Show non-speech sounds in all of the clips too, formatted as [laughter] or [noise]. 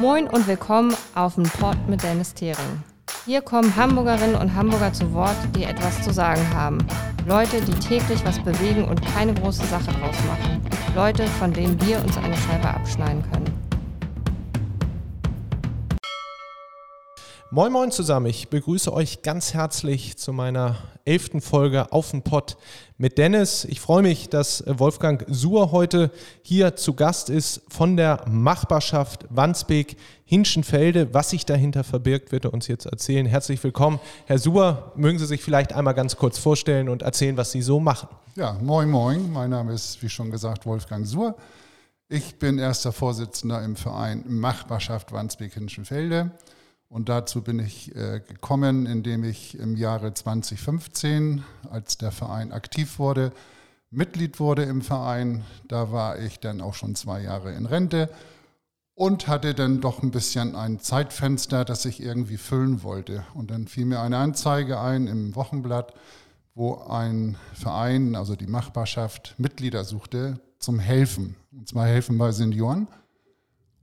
Moin und willkommen auf dem Port mit Dennis Thering. Hier kommen Hamburgerinnen und Hamburger zu Wort, die etwas zu sagen haben. Leute, die täglich was bewegen und keine große Sache draus machen. Leute, von denen wir uns eine Scheibe abschneiden können. Moin Moin zusammen, ich begrüße euch ganz herzlich zu meiner elften Folge auf den Pott mit Dennis. Ich freue mich, dass Wolfgang Suhr heute hier zu Gast ist von der Machbarschaft Wandsbek Hinschenfelde. Was sich dahinter verbirgt, wird er uns jetzt erzählen. Herzlich willkommen. Herr Suhr, mögen Sie sich vielleicht einmal ganz kurz vorstellen und erzählen, was Sie so machen? Ja, moin moin. Mein Name ist, wie schon gesagt, Wolfgang Suhr. Ich bin erster Vorsitzender im Verein Machbarschaft Wandsbek Hinschenfelde. Und dazu bin ich äh, gekommen, indem ich im Jahre 2015, als der Verein aktiv wurde, Mitglied wurde im Verein. Da war ich dann auch schon zwei Jahre in Rente und hatte dann doch ein bisschen ein Zeitfenster, das ich irgendwie füllen wollte. Und dann fiel mir eine Anzeige ein im Wochenblatt, wo ein Verein, also die Machbarschaft, Mitglieder suchte zum Helfen. Und zwar helfen bei Senioren.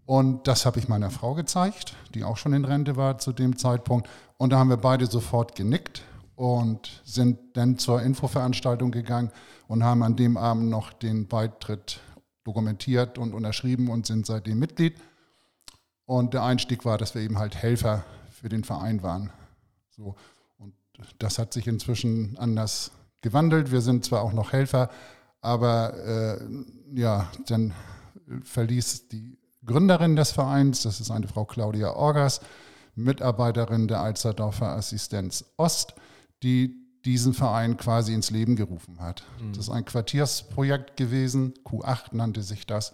Und das habe ich meiner Frau gezeigt, die auch schon in Rente war zu dem Zeitpunkt. Und da haben wir beide sofort genickt und sind dann zur Infoveranstaltung gegangen und haben an dem Abend noch den Beitritt dokumentiert und unterschrieben und sind seitdem Mitglied. Und der Einstieg war, dass wir eben halt Helfer für den Verein waren. So. Und das hat sich inzwischen anders gewandelt. Wir sind zwar auch noch Helfer, aber äh, ja, dann verließ die Gründerin des Vereins, das ist eine Frau Claudia Orgas, Mitarbeiterin der Alsterdorfer Assistenz Ost, die diesen Verein quasi ins Leben gerufen hat. Mhm. Das ist ein Quartiersprojekt gewesen, Q8 nannte sich das.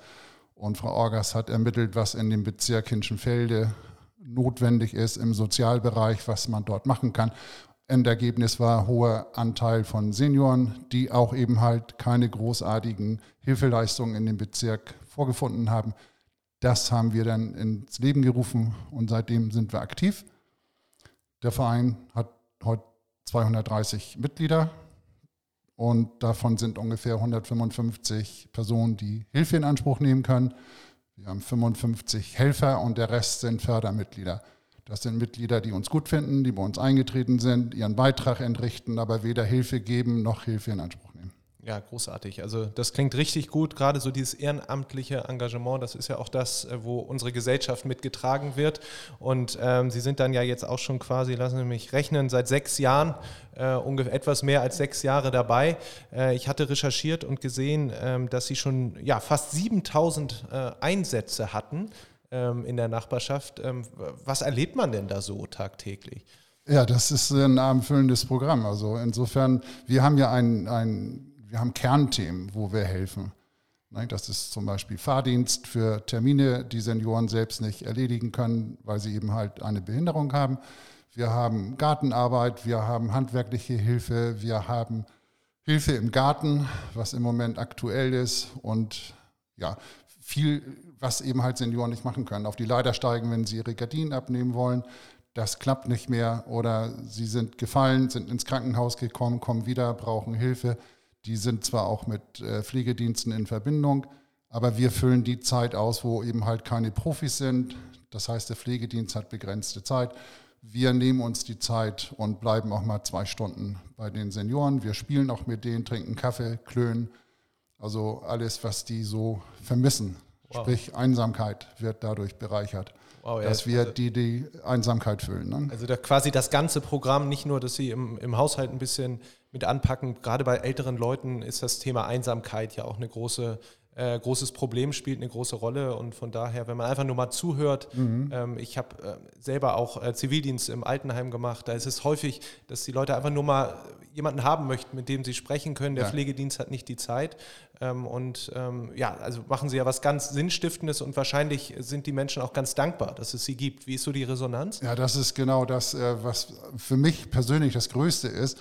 Und Frau Orgas hat ermittelt, was in dem Bezirk Hinschenfelde notwendig ist im Sozialbereich, was man dort machen kann. Endergebnis war hoher Anteil von Senioren, die auch eben halt keine großartigen Hilfeleistungen in dem Bezirk vorgefunden haben. Das haben wir dann ins Leben gerufen und seitdem sind wir aktiv. Der Verein hat heute 230 Mitglieder und davon sind ungefähr 155 Personen, die Hilfe in Anspruch nehmen können. Wir haben 55 Helfer und der Rest sind Fördermitglieder. Das sind Mitglieder, die uns gut finden, die bei uns eingetreten sind, ihren Beitrag entrichten, aber weder Hilfe geben noch Hilfe in Anspruch ja, großartig. Also das klingt richtig gut, gerade so dieses ehrenamtliche Engagement, das ist ja auch das, äh, wo unsere Gesellschaft mitgetragen wird. Und ähm, Sie sind dann ja jetzt auch schon quasi, lassen Sie mich rechnen, seit sechs Jahren, äh, ungefähr etwas mehr als sechs Jahre dabei. Äh, ich hatte recherchiert und gesehen, ähm, dass Sie schon ja, fast 7000 äh, Einsätze hatten ähm, in der Nachbarschaft. Ähm, was erlebt man denn da so tagtäglich? Ja, das ist ein abendfüllendes Programm. Also insofern, wir haben ja ein, ein wir haben Kernthemen, wo wir helfen. Das ist zum Beispiel Fahrdienst für Termine, die Senioren selbst nicht erledigen können, weil sie eben halt eine Behinderung haben. Wir haben Gartenarbeit, wir haben handwerkliche Hilfe, wir haben Hilfe im Garten, was im Moment aktuell ist und ja, viel, was eben halt Senioren nicht machen können. Auf die Leiter steigen, wenn sie ihre Gardinen abnehmen wollen. Das klappt nicht mehr oder sie sind gefallen, sind ins Krankenhaus gekommen, kommen wieder, brauchen Hilfe. Die sind zwar auch mit äh, Pflegediensten in Verbindung, aber wir füllen die Zeit aus, wo eben halt keine Profis sind. Das heißt, der Pflegedienst hat begrenzte Zeit. Wir nehmen uns die Zeit und bleiben auch mal zwei Stunden bei den Senioren. Wir spielen auch mit denen, trinken Kaffee, klönen. Also alles, was die so vermissen. Wow. Sprich, Einsamkeit wird dadurch bereichert. Wow, ja, dass wir also die, die Einsamkeit füllen. Ne? Also da quasi das ganze Programm, nicht nur, dass Sie im, im Haushalt ein bisschen mit anpacken. Gerade bei älteren Leuten ist das Thema Einsamkeit ja auch eine große äh, großes Problem, spielt eine große Rolle und von daher, wenn man einfach nur mal zuhört, mhm. ähm, ich habe äh, selber auch äh, Zivildienst im Altenheim gemacht, da ist es häufig, dass die Leute einfach nur mal jemanden haben möchten, mit dem sie sprechen können. Der ja. Pflegedienst hat nicht die Zeit ähm, und ähm, ja, also machen sie ja was ganz Sinnstiftendes und wahrscheinlich sind die Menschen auch ganz dankbar, dass es sie gibt. Wie ist so die Resonanz? Ja, das ist genau das, äh, was für mich persönlich das Größte ist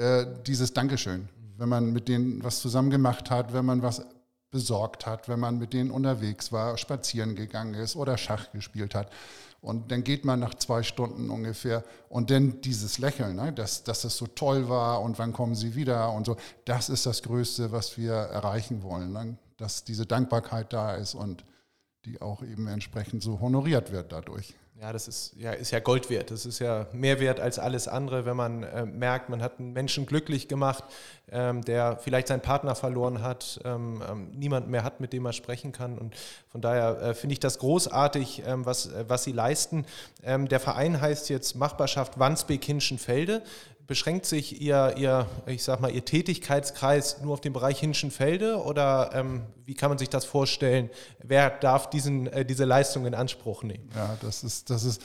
äh, dieses Dankeschön. Wenn man mit denen was zusammen gemacht hat, wenn man was besorgt hat, wenn man mit denen unterwegs war, spazieren gegangen ist oder Schach gespielt hat. Und dann geht man nach zwei Stunden ungefähr und dann dieses Lächeln, ne, dass, dass es so toll war und wann kommen sie wieder und so. Das ist das Größte, was wir erreichen wollen, ne, dass diese Dankbarkeit da ist und die auch eben entsprechend so honoriert wird dadurch. Ja, das ist ja, ist ja Gold wert. Das ist ja mehr wert als alles andere, wenn man äh, merkt, man hat einen Menschen glücklich gemacht, ähm, der vielleicht seinen Partner verloren hat, ähm, ähm, niemand mehr hat, mit dem er sprechen kann. Und von daher äh, finde ich das großartig, ähm, was, äh, was sie leisten. Ähm, der Verein heißt jetzt Machbarschaft Wandsbek-Hinschenfelde beschränkt sich Ihr, Ihr, ich sag mal, Ihr Tätigkeitskreis nur auf den Bereich Hinschenfelde oder ähm, wie kann man sich das vorstellen? Wer darf diesen, äh, diese Leistung in Anspruch nehmen? Ja, das ist, das ist,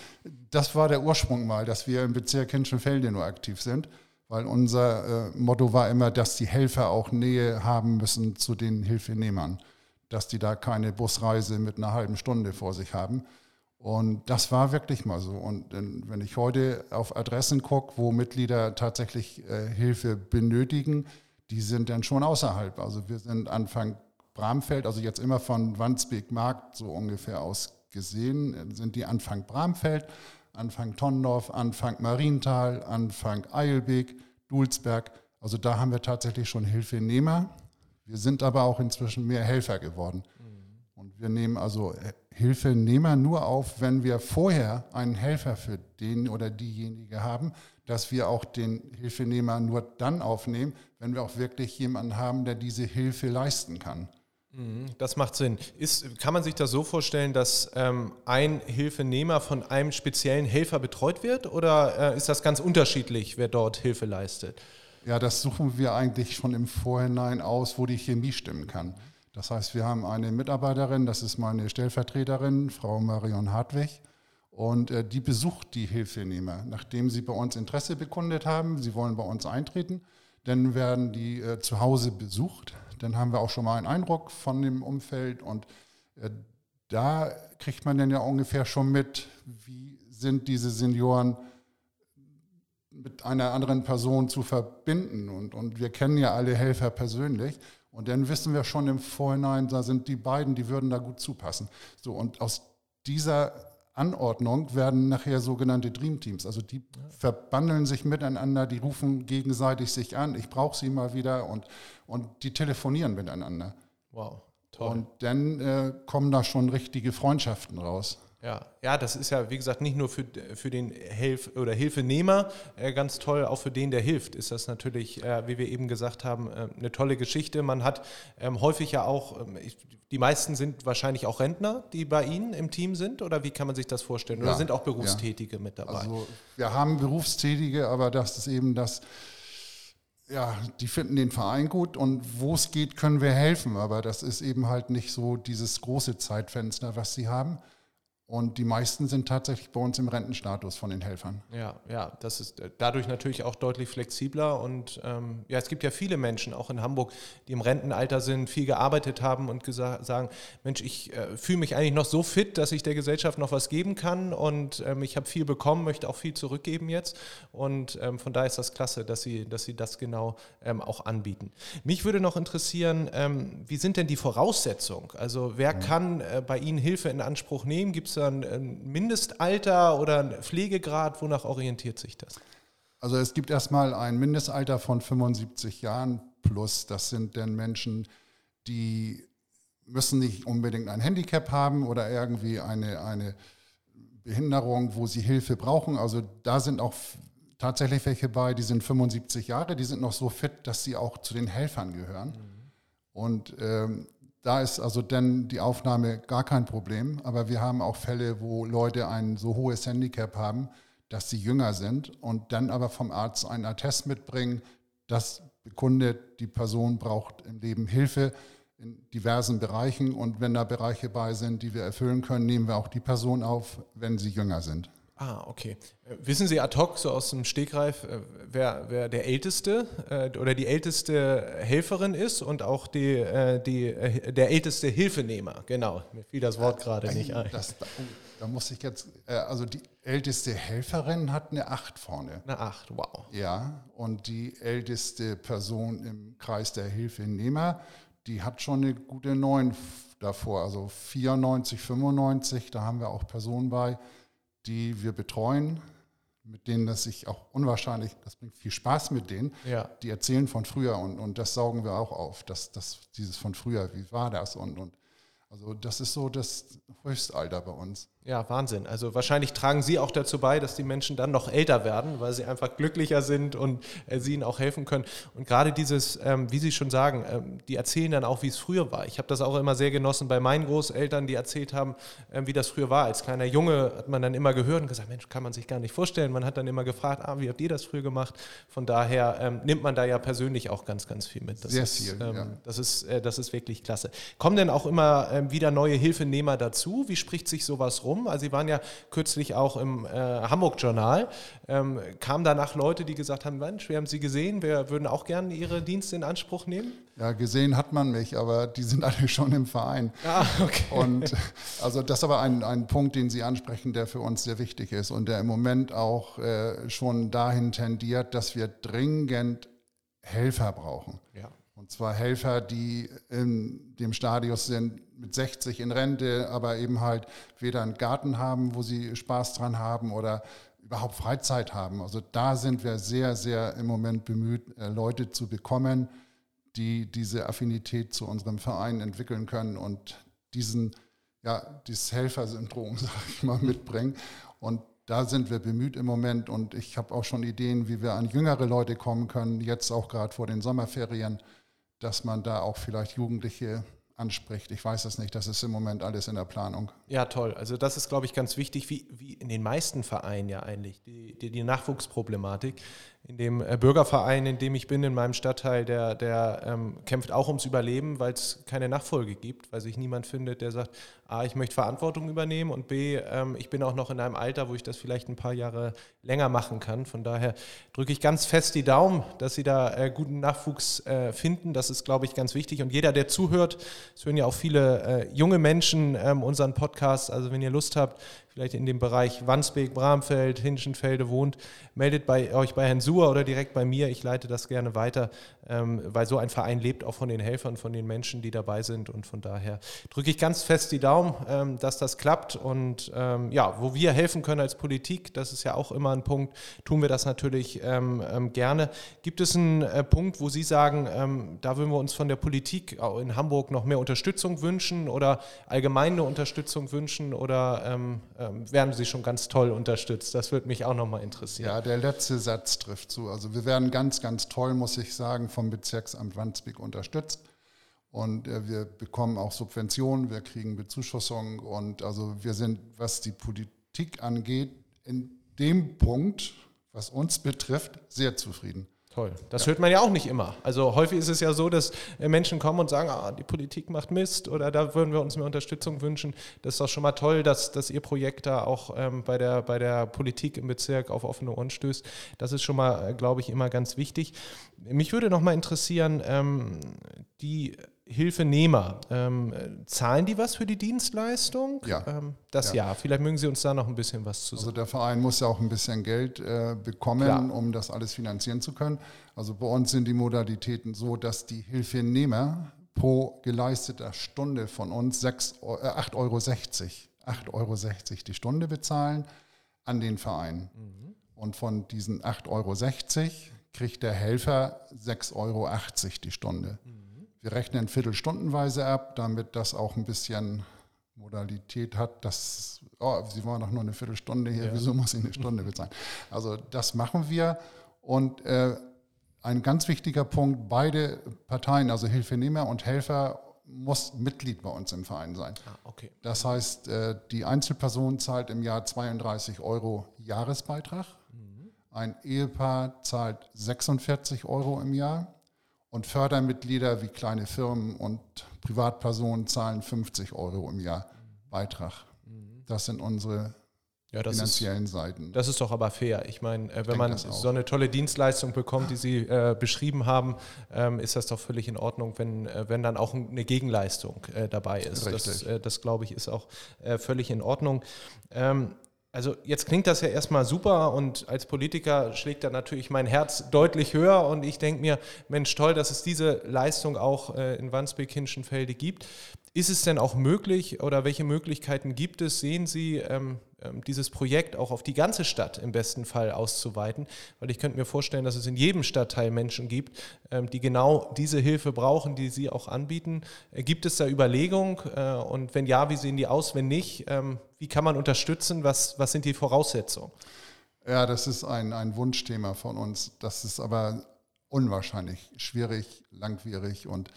das war der Ursprung mal, dass wir im Bezirk Hinschenfelde nur aktiv sind, weil unser äh, Motto war immer, dass die Helfer auch Nähe haben müssen zu den Hilfenehmern, dass die da keine Busreise mit einer halben Stunde vor sich haben und das war wirklich mal so. Und wenn ich heute auf Adressen gucke, wo Mitglieder tatsächlich äh, Hilfe benötigen, die sind dann schon außerhalb. Also wir sind Anfang Bramfeld, also jetzt immer von Wandsbek Markt so ungefähr aus gesehen, sind die Anfang Bramfeld, Anfang Tonnendorf, Anfang Marienthal, Anfang Eilbek, Dulsberg. Also da haben wir tatsächlich schon Hilfenehmer. Wir sind aber auch inzwischen mehr Helfer geworden. Mhm. Und wir nehmen also äh, Hilfenehmer nur auf, wenn wir vorher einen Helfer für den oder diejenige haben, dass wir auch den Hilfenehmer nur dann aufnehmen, wenn wir auch wirklich jemanden haben, der diese Hilfe leisten kann. Mhm, das macht Sinn. Ist, kann man sich das so vorstellen, dass ähm, ein Hilfenehmer von einem speziellen Helfer betreut wird oder äh, ist das ganz unterschiedlich, wer dort Hilfe leistet? Ja, das suchen wir eigentlich schon im Vorhinein aus, wo die Chemie stimmen kann. Das heißt, wir haben eine Mitarbeiterin, das ist meine Stellvertreterin, Frau Marion Hartwig, und äh, die besucht die Hilfenehmer. Nachdem sie bei uns Interesse bekundet haben, sie wollen bei uns eintreten, dann werden die äh, zu Hause besucht. Dann haben wir auch schon mal einen Eindruck von dem Umfeld und äh, da kriegt man dann ja ungefähr schon mit, wie sind diese Senioren mit einer anderen Person zu verbinden. Und, und wir kennen ja alle Helfer persönlich. Und dann wissen wir schon im Vorhinein, da sind die beiden, die würden da gut zupassen. So, und aus dieser Anordnung werden nachher sogenannte Dream Teams. Also die ja. verbandeln sich miteinander, die rufen gegenseitig sich an, ich brauche sie mal wieder und, und die telefonieren miteinander. Wow, toll. Und dann äh, kommen da schon richtige Freundschaften raus. Ja, ja, das ist ja, wie gesagt, nicht nur für, für den Hilf oder Hilfenehmer äh, ganz toll, auch für den, der hilft, ist das natürlich, äh, wie wir eben gesagt haben, äh, eine tolle Geschichte. Man hat ähm, häufig ja auch, ähm, ich, die meisten sind wahrscheinlich auch Rentner, die bei Ihnen im Team sind, oder wie kann man sich das vorstellen? Oder ja, sind auch Berufstätige ja. mit dabei? Also wir haben Berufstätige, aber das ist eben das, ja, die finden den Verein gut und wo es geht, können wir helfen, aber das ist eben halt nicht so dieses große Zeitfenster, was sie haben. Und die meisten sind tatsächlich bei uns im Rentenstatus von den Helfern. Ja, ja, das ist äh, dadurch natürlich auch deutlich flexibler. Und ähm, ja, es gibt ja viele Menschen, auch in Hamburg, die im Rentenalter sind, viel gearbeitet haben und sagen, Mensch, ich äh, fühle mich eigentlich noch so fit, dass ich der Gesellschaft noch was geben kann. Und ähm, ich habe viel bekommen, möchte auch viel zurückgeben jetzt. Und ähm, von daher ist das klasse, dass Sie, dass Sie das genau ähm, auch anbieten. Mich würde noch interessieren, ähm, wie sind denn die Voraussetzungen? Also wer ja. kann äh, bei Ihnen Hilfe in Anspruch nehmen? Gibt es da ein Mindestalter oder ein Pflegegrad? Wonach orientiert sich das? Also es gibt erstmal ein Mindestalter von 75 Jahren plus. Das sind dann Menschen, die müssen nicht unbedingt ein Handicap haben oder irgendwie eine, eine Behinderung, wo sie Hilfe brauchen. Also da sind auch tatsächlich welche bei, die sind 75 Jahre, die sind noch so fit, dass sie auch zu den Helfern gehören. Mhm. Und ähm, da ist also dann die Aufnahme gar kein Problem. Aber wir haben auch Fälle, wo Leute ein so hohes Handicap haben, dass sie jünger sind und dann aber vom Arzt einen Attest mitbringen, das bekundet, die Person braucht im Leben Hilfe in diversen Bereichen. Und wenn da Bereiche bei sind, die wir erfüllen können, nehmen wir auch die Person auf, wenn sie jünger sind. Ah, okay. Äh, wissen Sie ad hoc, so aus dem Stegreif, äh, wer, wer der Älteste äh, oder die älteste Helferin ist und auch die, die, der älteste Hilfenehmer? Genau, mir fiel das Wort gerade nicht ein. Das, oh, da muss ich jetzt, also die älteste Helferin hat eine Acht vorne. Eine Acht, wow. Ja, und die älteste Person im Kreis der Hilfenehmer, die hat schon eine gute Neun davor, also 94, 95, da haben wir auch Personen bei, die wir betreuen, mit denen das sich auch unwahrscheinlich, das bringt viel Spaß mit denen, ja. die erzählen von früher und, und das saugen wir auch auf, dass das, dieses von früher, wie war das und, und Also das ist so das Höchstalter bei uns. Ja, Wahnsinn. Also wahrscheinlich tragen Sie auch dazu bei, dass die Menschen dann noch älter werden, weil sie einfach glücklicher sind und äh, Sie ihnen auch helfen können. Und gerade dieses, ähm, wie Sie schon sagen, ähm, die erzählen dann auch, wie es früher war. Ich habe das auch immer sehr genossen bei meinen Großeltern, die erzählt haben, ähm, wie das früher war. Als kleiner Junge hat man dann immer gehört und gesagt, Mensch, kann man sich gar nicht vorstellen. Man hat dann immer gefragt, ah, wie habt ihr das früher gemacht? Von daher ähm, nimmt man da ja persönlich auch ganz, ganz viel mit. Das sehr ist, viel, ähm, ja. das, ist, äh, das ist wirklich klasse. Kommen denn auch immer ähm, wieder neue Hilfenehmer dazu? Wie spricht sich sowas rum? Also Sie waren ja kürzlich auch im äh, Hamburg-Journal. Ähm, kamen danach Leute, die gesagt haben, Mensch, wir haben Sie gesehen, wir würden auch gerne Ihre Dienste in Anspruch nehmen? Ja, gesehen hat man mich, aber die sind alle [laughs] schon im Verein. Ah, okay. Und also das ist aber ein, ein Punkt, den Sie ansprechen, der für uns sehr wichtig ist und der im Moment auch äh, schon dahin tendiert, dass wir dringend Helfer brauchen. Ja. Und zwar Helfer, die in dem Stadius sind, mit 60 in Rente, aber eben halt weder einen Garten haben, wo sie Spaß dran haben oder überhaupt Freizeit haben. Also da sind wir sehr, sehr im Moment bemüht, äh, Leute zu bekommen, die diese Affinität zu unserem Verein entwickeln können und diesen, ja, dieses Helfersyndrom, [laughs] sage ich mal, mitbringen. Und da sind wir bemüht im Moment und ich habe auch schon Ideen, wie wir an jüngere Leute kommen können, jetzt auch gerade vor den Sommerferien, dass man da auch vielleicht Jugendliche anspricht. Ich weiß es nicht, das ist im Moment alles in der Planung. Ja, toll. Also das ist, glaube ich, ganz wichtig, wie, wie in den meisten Vereinen ja eigentlich, die, die, die Nachwuchsproblematik. In dem äh, Bürgerverein, in dem ich bin, in meinem Stadtteil, der, der ähm, kämpft auch ums Überleben, weil es keine Nachfolge gibt, weil sich niemand findet, der sagt, A, ich möchte Verantwortung übernehmen und B, ähm, ich bin auch noch in einem Alter, wo ich das vielleicht ein paar Jahre länger machen kann. Von daher drücke ich ganz fest die Daumen, dass Sie da äh, guten Nachwuchs äh, finden. Das ist, glaube ich, ganz wichtig. Und jeder, der zuhört, es hören ja auch viele äh, junge Menschen ähm, unseren Podcast. Also wenn ihr Lust habt, vielleicht in dem Bereich Wandsbek, Bramfeld, Hinschenfelde wohnt, meldet bei euch bei Herrn Suhr oder direkt bei mir. Ich leite das gerne weiter, weil so ein Verein lebt auch von den Helfern, von den Menschen, die dabei sind. Und von daher drücke ich ganz fest die Daumen, ähm, dass das klappt. Und ähm, ja, wo wir helfen können als Politik, das ist ja auch immer ein Punkt, tun wir das natürlich ähm, ähm, gerne. Gibt es einen äh, Punkt, wo Sie sagen, ähm, da würden wir uns von der Politik in Hamburg noch mehr Unterstützung wünschen oder allgemein eine Unterstützung wünschen oder ähm, werden Sie schon ganz toll unterstützt? Das würde mich auch nochmal interessieren. Ja, der letzte Satz trifft zu. Also wir werden ganz, ganz toll, muss ich sagen, vom Bezirksamt Wandsbek unterstützt. Und äh, wir bekommen auch Subventionen, wir kriegen Bezuschussung und also wir sind, was die Politik angeht, in dem Punkt, was uns betrifft, sehr zufrieden. Toll. Das ja. hört man ja auch nicht immer. Also häufig ist es ja so, dass äh, Menschen kommen und sagen, ah, die Politik macht Mist oder da würden wir uns mehr Unterstützung wünschen. Das ist doch schon mal toll, dass, dass Ihr Projekt da auch ähm, bei, der, bei der Politik im Bezirk auf offene Ohren stößt. Das ist schon mal, äh, glaube ich, immer ganz wichtig. Mich würde noch mal interessieren, ähm, die Hilfenehmer, ähm, zahlen die was für die Dienstleistung? Ja. Ähm, das ja. ja. Vielleicht mögen Sie uns da noch ein bisschen was zu sagen. Also der Verein muss ja auch ein bisschen Geld äh, bekommen, Klar. um das alles finanzieren zu können. Also bei uns sind die Modalitäten so, dass die Hilfenehmer pro geleisteter Stunde von uns 6, äh, 8,60 Euro, 8,60 Euro die Stunde bezahlen an den Verein. Mhm. Und von diesen 8,60 Euro kriegt der Helfer 6,80 Euro die Stunde. Wir rechnen viertelstundenweise ab, damit das auch ein bisschen Modalität hat, dass, oh, Sie waren doch nur eine Viertelstunde hier, ja. wieso muss ich eine Stunde bezahlen? Also das machen wir und äh, ein ganz wichtiger Punkt, beide Parteien, also Hilfenehmer und Helfer, muss Mitglied bei uns im Verein sein. Ah, okay. Das heißt, äh, die Einzelperson zahlt im Jahr 32 Euro Jahresbeitrag, mhm. ein Ehepaar zahlt 46 Euro im Jahr und Fördermitglieder wie kleine Firmen und Privatpersonen zahlen 50 Euro im Jahr Beitrag. Das sind unsere ja, finanziellen ist, Seiten. Das ist doch aber fair. Ich meine, äh, wenn man so eine tolle Dienstleistung bekommt, die Sie äh, beschrieben haben, ähm, ist das doch völlig in Ordnung, wenn, äh, wenn dann auch eine Gegenleistung äh, dabei ist. Richtig. Das, äh, das glaube ich, ist auch äh, völlig in Ordnung. Ähm, also jetzt klingt das ja erstmal super und als Politiker schlägt da natürlich mein Herz deutlich höher und ich denke mir, Mensch, toll, dass es diese Leistung auch äh, in Wandsbek-Hinschenfelde gibt. Ist es denn auch möglich oder welche Möglichkeiten gibt es, sehen Sie, ähm, ähm, dieses Projekt auch auf die ganze Stadt im besten Fall auszuweiten, weil ich könnte mir vorstellen, dass es in jedem Stadtteil Menschen gibt, ähm, die genau diese Hilfe brauchen, die Sie auch anbieten. Äh, gibt es da Überlegungen äh, und wenn ja, wie sehen die aus? Wenn nicht, ähm, wie kann man unterstützen? Was, was sind die Voraussetzungen? Ja, das ist ein, ein Wunschthema von uns. Das ist aber unwahrscheinlich schwierig, langwierig und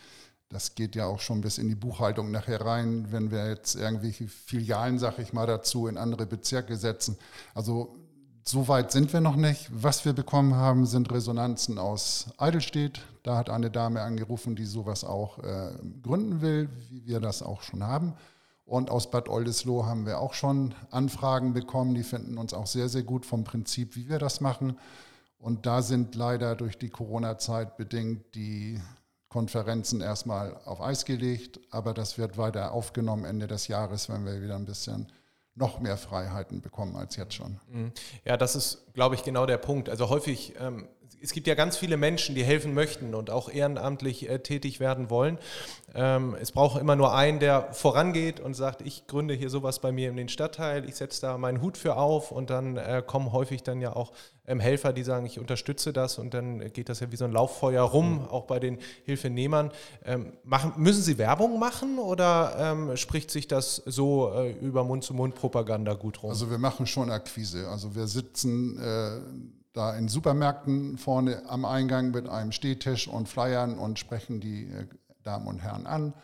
das geht ja auch schon bis in die Buchhaltung nachher rein, wenn wir jetzt irgendwelche Filialen, sag ich mal, dazu in andere Bezirke setzen. Also so weit sind wir noch nicht. Was wir bekommen haben, sind Resonanzen aus Eidelstedt. Da hat eine Dame angerufen, die sowas auch äh, gründen will, wie wir das auch schon haben. Und aus Bad Oldesloe haben wir auch schon Anfragen bekommen. Die finden uns auch sehr, sehr gut vom Prinzip, wie wir das machen. Und da sind leider durch die Corona-Zeit bedingt die Konferenzen erstmal auf Eis gelegt, aber das wird weiter aufgenommen Ende des Jahres, wenn wir wieder ein bisschen noch mehr Freiheiten bekommen als jetzt schon. Mhm. Ja, das ist, glaube ich, genau der Punkt. Also häufig, ähm, es gibt ja ganz viele Menschen, die helfen möchten und auch ehrenamtlich äh, tätig werden wollen. Ähm, es braucht immer nur einen, der vorangeht und sagt, ich gründe hier sowas bei mir in den Stadtteil, ich setze da meinen Hut für auf und dann äh, kommen häufig dann ja auch ähm, Helfer, die sagen, ich unterstütze das und dann geht das ja wie so ein Lauffeuer rum, mhm. auch bei den Hilfenehmern. Ähm, machen, müssen Sie Werbung machen oder ähm, spricht sich das so äh, über Mund-zu-Mund-Propaganda gut rum? Also wir machen schon Akquise. Also wir sitzen äh, da in Supermärkten vorne am Eingang mit einem Stehtisch und Flyern und sprechen die äh, Damen und Herren an.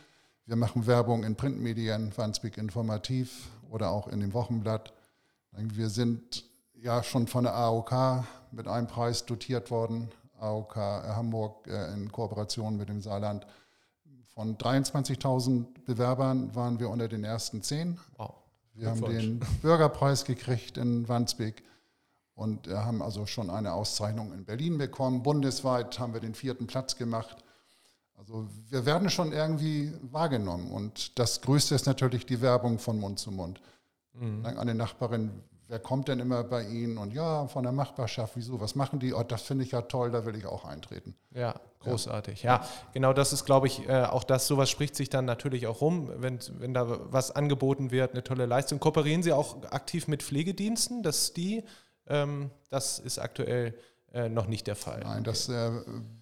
Wir machen Werbung in Printmedien, Fanspeak Informativ oder auch in dem Wochenblatt. Wir sind ja schon von der AOK mit einem Preis dotiert worden. AOK Hamburg äh, in Kooperation mit dem Saarland. Von 23.000 Bewerbern waren wir unter den ersten zehn. Wow. Wir haben den Bürgerpreis gekriegt in Wandsbek und haben also schon eine Auszeichnung in Berlin bekommen. Bundesweit haben wir den vierten Platz gemacht. Also wir werden schon irgendwie wahrgenommen und das Größte ist natürlich die Werbung von Mund zu Mund. Mhm. Eine Nachbarin wer kommt denn immer bei Ihnen? Und ja, von der Machbarschaft, wieso? Was machen die? Oh, das finde ich ja toll, da will ich auch eintreten. Ja, großartig. Ja, ja genau das ist, glaube ich, äh, auch das, sowas spricht sich dann natürlich auch rum, wenn, wenn da was angeboten wird, eine tolle Leistung. Kooperieren Sie auch aktiv mit Pflegediensten, dass die, ähm, das ist aktuell äh, noch nicht der Fall. Nein, das, äh,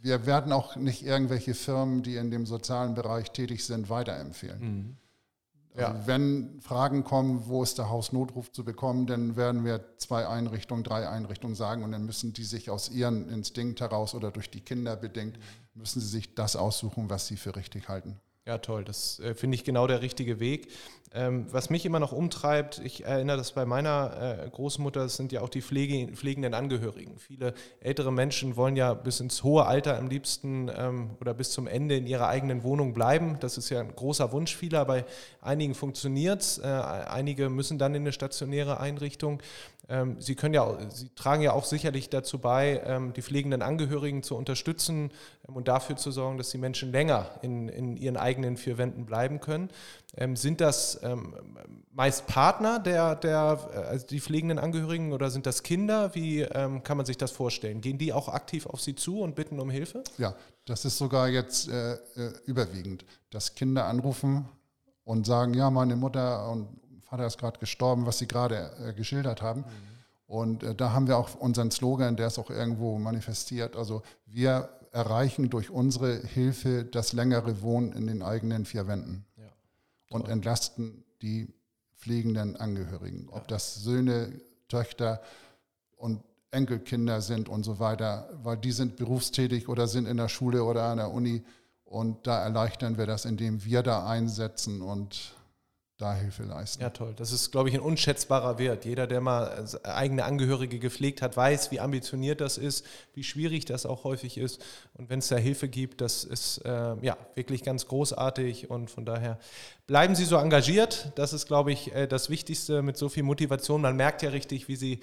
wir werden auch nicht irgendwelche Firmen, die in dem sozialen Bereich tätig sind, weiterempfehlen. Mhm. Also ja. wenn Fragen kommen, wo ist der Hausnotruf zu bekommen, dann werden wir zwei Einrichtungen, drei Einrichtungen sagen und dann müssen die sich aus ihrem Instinkt heraus oder durch die Kinder bedingt, müssen sie sich das aussuchen, was sie für richtig halten. Ja, toll. Das äh, finde ich genau der richtige Weg. Ähm, was mich immer noch umtreibt, ich erinnere das bei meiner äh, Großmutter, das sind ja auch die Pflege, pflegenden Angehörigen. Viele ältere Menschen wollen ja bis ins hohe Alter am liebsten ähm, oder bis zum Ende in ihrer eigenen Wohnung bleiben. Das ist ja ein großer Wunsch vieler. Bei einigen funktioniert es, äh, einige müssen dann in eine stationäre Einrichtung. Ähm, Sie können ja, Sie tragen ja auch sicherlich dazu bei, ähm, die pflegenden Angehörigen zu unterstützen ähm, und dafür zu sorgen, dass die Menschen länger in, in ihren eigenen vier Wänden bleiben können. Sind das meist Partner der, der also die pflegenden Angehörigen oder sind das Kinder? Wie kann man sich das vorstellen? Gehen die auch aktiv auf Sie zu und bitten um Hilfe? Ja, das ist sogar jetzt äh, äh überwiegend, dass Kinder anrufen und sagen, ja, meine Mutter und Vater ist gerade gestorben, was Sie gerade äh, geschildert haben. Mhm. Und äh, da haben wir auch unseren Slogan, der ist auch irgendwo manifestiert. Also wir erreichen durch unsere Hilfe das längere Wohnen in den eigenen vier Wänden ja. und entlasten die pflegenden Angehörigen, ob ja. das Söhne, Töchter und Enkelkinder sind und so weiter, weil die sind berufstätig oder sind in der Schule oder an der Uni und da erleichtern wir das, indem wir da einsetzen und da Hilfe leisten. Ja, toll. Das ist, glaube ich, ein unschätzbarer Wert. Jeder, der mal eigene Angehörige gepflegt hat, weiß, wie ambitioniert das ist, wie schwierig das auch häufig ist. Und wenn es da Hilfe gibt, das ist äh, ja wirklich ganz großartig. Und von daher bleiben Sie so engagiert. Das ist, glaube ich, äh, das Wichtigste mit so viel Motivation. Man merkt ja richtig, wie Sie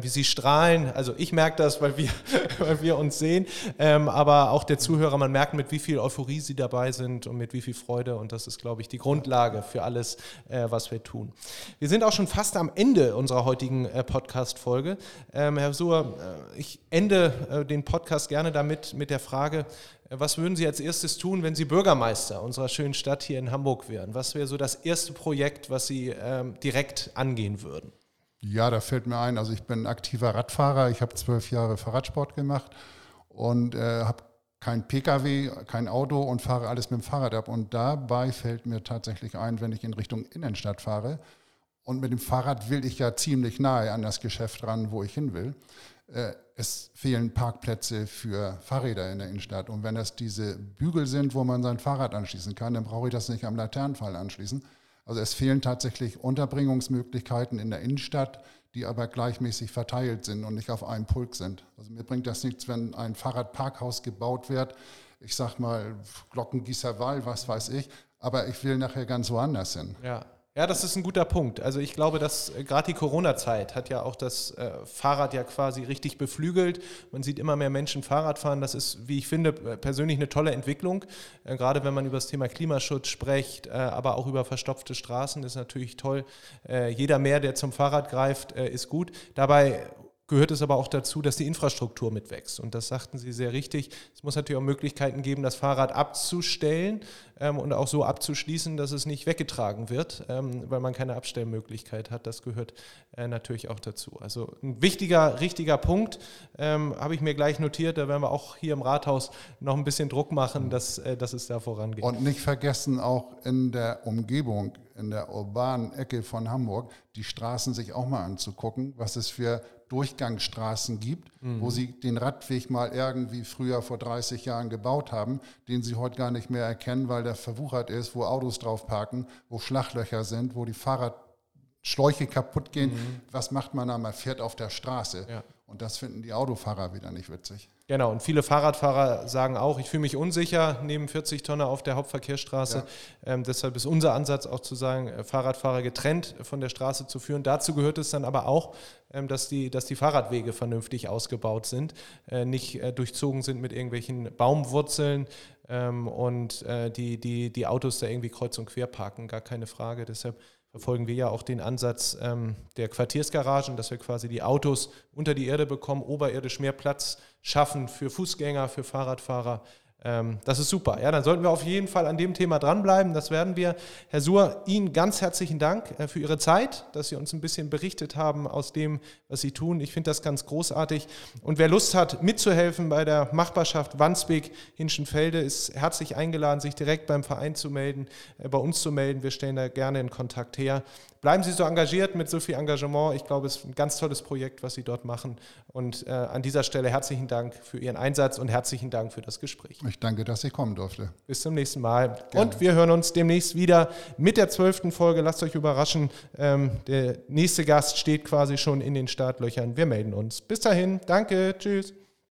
wie sie strahlen. Also ich merke das, weil wir, [laughs] weil wir uns sehen, ähm, aber auch der Zuhörer, man merkt, mit wie viel Euphorie sie dabei sind und mit wie viel Freude. Und das ist, glaube ich, die Grundlage für alles, äh, was wir tun. Wir sind auch schon fast am Ende unserer heutigen äh, Podcast-Folge. Ähm, Herr Suhr, äh, ich ende äh, den Podcast gerne damit mit der Frage, äh, was würden Sie als erstes tun, wenn Sie Bürgermeister unserer schönen Stadt hier in Hamburg wären? Was wäre so das erste Projekt, was Sie ähm, direkt angehen würden? Ja, da fällt mir ein, also ich bin aktiver Radfahrer, ich habe zwölf Jahre Fahrradsport gemacht und äh, habe kein Pkw, kein Auto und fahre alles mit dem Fahrrad ab. Und dabei fällt mir tatsächlich ein, wenn ich in Richtung Innenstadt fahre, und mit dem Fahrrad will ich ja ziemlich nahe an das Geschäft ran, wo ich hin will. Äh, es fehlen Parkplätze für Fahrräder in der Innenstadt. Und wenn das diese Bügel sind, wo man sein Fahrrad anschließen kann, dann brauche ich das nicht am Laternenfall anschließen. Also es fehlen tatsächlich Unterbringungsmöglichkeiten in der Innenstadt, die aber gleichmäßig verteilt sind und nicht auf einem Pulk sind. Also mir bringt das nichts, wenn ein Fahrradparkhaus gebaut wird, ich sag mal Glockengießerwall, was weiß ich, aber ich will nachher ganz woanders hin. Ja. Ja, das ist ein guter Punkt. Also ich glaube, dass äh, gerade die Corona-Zeit hat ja auch das äh, Fahrrad ja quasi richtig beflügelt. Man sieht immer mehr Menschen Fahrrad fahren. Das ist, wie ich finde, äh, persönlich eine tolle Entwicklung. Äh, gerade wenn man über das Thema Klimaschutz spricht, äh, aber auch über verstopfte Straßen, ist natürlich toll. Äh, jeder mehr, der zum Fahrrad greift, ist gut. Dabei gehört es aber auch dazu, dass die Infrastruktur mitwächst. Und das sagten Sie sehr richtig. Es muss natürlich auch Möglichkeiten geben, das Fahrrad abzustellen ähm, und auch so abzuschließen, dass es nicht weggetragen wird, ähm, weil man keine Abstellmöglichkeit hat. Das gehört äh, natürlich auch dazu. Also ein wichtiger, richtiger Punkt ähm, habe ich mir gleich notiert. Da werden wir auch hier im Rathaus noch ein bisschen Druck machen, dass, äh, dass es da vorangeht. Und nicht vergessen, auch in der Umgebung, in der urbanen Ecke von Hamburg, die Straßen sich auch mal anzugucken, was es für Durchgangsstraßen gibt, mhm. wo sie den Radweg mal irgendwie früher vor 30 Jahren gebaut haben, den sie heute gar nicht mehr erkennen, weil der verwuchert ist, wo Autos drauf parken, wo Schlachlöcher sind, wo die Fahrradschläuche kaputt gehen. Mhm. Was macht man da? Man fährt auf der Straße. Ja. Und das finden die Autofahrer wieder nicht witzig. Genau, und viele Fahrradfahrer sagen auch, ich fühle mich unsicher neben 40 Tonner auf der Hauptverkehrsstraße. Ja. Ähm, deshalb ist unser Ansatz auch zu sagen, äh, Fahrradfahrer getrennt von der Straße zu führen. Dazu gehört es dann aber auch, ähm, dass, die, dass die Fahrradwege vernünftig ausgebaut sind, äh, nicht äh, durchzogen sind mit irgendwelchen Baumwurzeln ähm, und äh, die, die, die Autos da irgendwie kreuz und quer parken, gar keine Frage. Deshalb verfolgen wir ja auch den Ansatz ähm, der Quartiersgaragen, dass wir quasi die Autos unter die Erde bekommen, oberirdisch mehr Platz schaffen für Fußgänger, für Fahrradfahrer das ist super. Ja, dann sollten wir auf jeden Fall an dem Thema dranbleiben. Das werden wir. Herr Suhr, Ihnen ganz herzlichen Dank äh, für Ihre Zeit, dass Sie uns ein bisschen berichtet haben aus dem, was Sie tun. Ich finde das ganz großartig. Und wer Lust hat, mitzuhelfen bei der Machbarschaft Wandsbek-Hinschenfelde, ist herzlich eingeladen, sich direkt beim Verein zu melden, äh, bei uns zu melden. Wir stellen da gerne in Kontakt her. Bleiben Sie so engagiert mit so viel Engagement. Ich glaube, es ist ein ganz tolles Projekt, was Sie dort machen. Und äh, an dieser Stelle herzlichen Dank für Ihren Einsatz und herzlichen Dank für das Gespräch. Ich danke, dass ich kommen durfte. Bis zum nächsten Mal. Gerne. Und wir hören uns demnächst wieder mit der zwölften Folge. Lasst euch überraschen. Ähm, der nächste Gast steht quasi schon in den Startlöchern. Wir melden uns. Bis dahin. Danke. Tschüss.